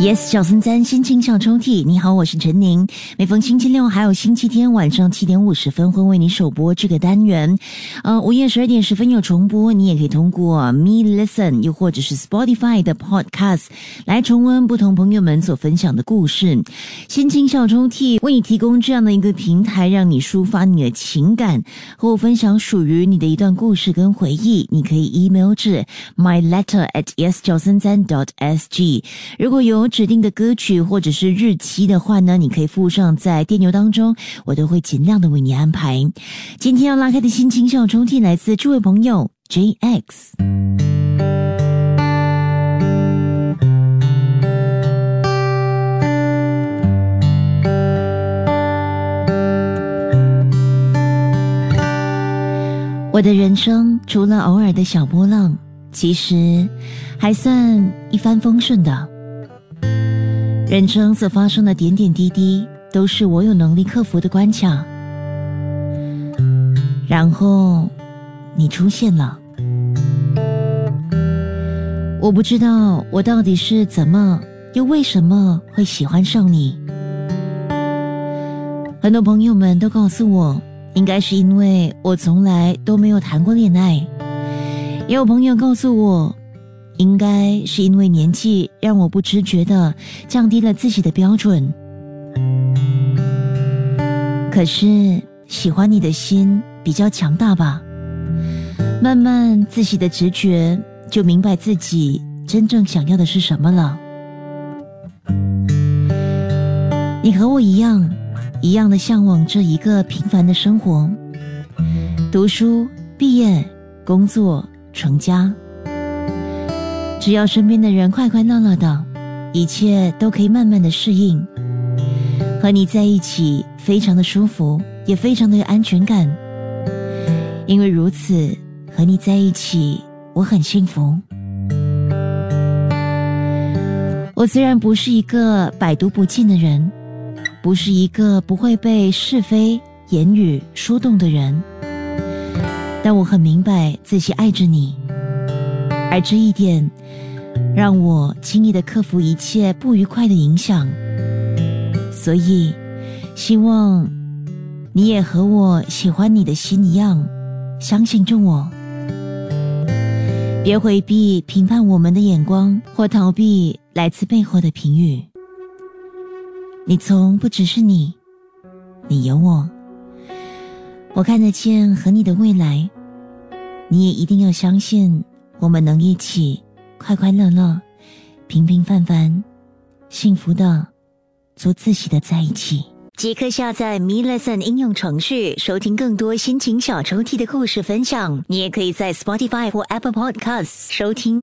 Yes，小森三心情小抽屉，你好，我是陈宁。每逢星期六还有星期天晚上七点五十分会为你首播这个单元。呃，午夜十二点十分有重播，你也可以通过 Me Listen 又或者是 Spotify 的 Podcast 来重温不同朋友们所分享的故事。心情小抽屉为你提供这样的一个平台，让你抒发你的情感，和我分享属于你的一段故事跟回忆。你可以 email 至 my letter at yes 小森三 dot sg。如果有指定的歌曲或者是日期的话呢，你可以附上在电邮当中，我都会尽量的为你安排。今天要拉开的心情小抽屉来自这位朋友 JX。我的人生除了偶尔的小波浪，其实还算一帆风顺的。人生所发生的点点滴滴，都是我有能力克服的关卡。然后，你出现了。我不知道我到底是怎么，又为什么会喜欢上你。很多朋友们都告诉我，应该是因为我从来都没有谈过恋爱。也有朋友告诉我。应该是因为年纪让我不知觉的降低了自己的标准，可是喜欢你的心比较强大吧。慢慢自己的直觉就明白自己真正想要的是什么了。你和我一样，一样的向往着一个平凡的生活，读书、毕业、工作、成家。只要身边的人快快乐乐的，一切都可以慢慢的适应。和你在一起非常的舒服，也非常的有安全感。因为如此，和你在一起我很幸福。我虽然不是一个百毒不侵的人，不是一个不会被是非言语说动的人，但我很明白自己爱着你。而这一点，让我轻易的克服一切不愉快的影响。所以，希望你也和我喜欢你的心一样，相信着我。别回避评判我们的眼光，或逃避来自背后的评语。你从不只是你，你有我。我看得见和你的未来，你也一定要相信。我们能一起快快乐乐、平平凡凡、幸福的做自己的在一起。即刻下载 Me Lesson 应用程序，收听更多心情小抽屉的故事分享。你也可以在 Spotify 或 Apple Podcasts 收听。